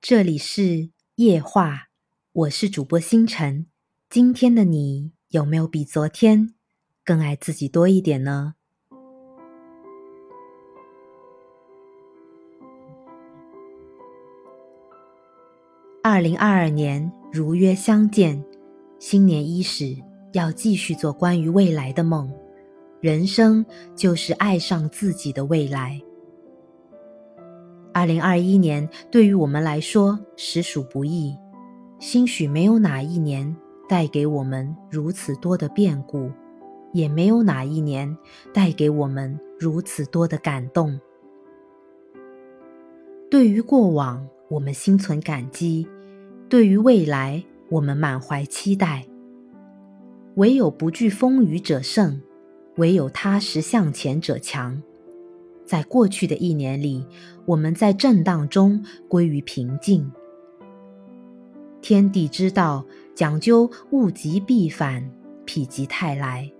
这里是夜话，我是主播星辰。今天的你有没有比昨天更爱自己多一点呢？二零二二年如约相见，新年伊始，要继续做关于未来的梦。人生就是爱上自己的未来。二零二一年对于我们来说实属不易，兴许没有哪一年带给我们如此多的变故，也没有哪一年带给我们如此多的感动。对于过往，我们心存感激；对于未来，我们满怀期待。唯有不惧风雨者胜，唯有踏实向前者强。在过去的一年里，我们在震荡中归于平静。天地之道讲究物极必反，否极泰来。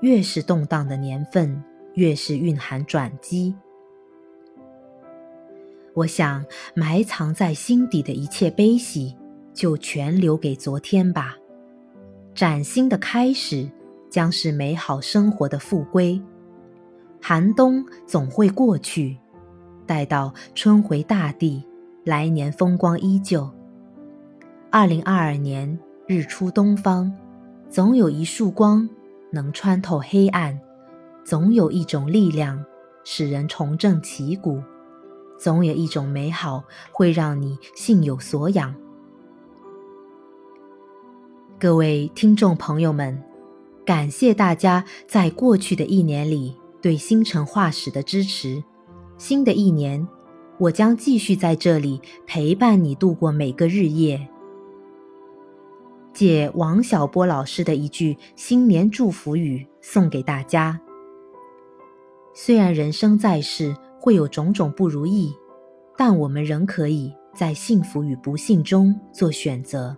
越是动荡的年份，越是蕴含转机。我想，埋藏在心底的一切悲喜，就全留给昨天吧。崭新的开始，将是美好生活的复归。寒冬总会过去，待到春回大地，来年风光依旧。二零二二年日出东方，总有一束光能穿透黑暗，总有一种力量使人重振旗鼓，总有一种美好会让你心有所养。各位听众朋友们，感谢大家在过去的一年里。对星辰画室的支持，新的一年，我将继续在这里陪伴你度过每个日夜。借王小波老师的一句新年祝福语送给大家：虽然人生在世会有种种不如意，但我们仍可以在幸福与不幸中做选择。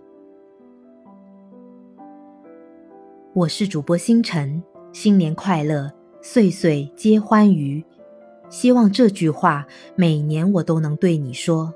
我是主播星辰，新年快乐！岁岁皆欢愉，希望这句话每年我都能对你说。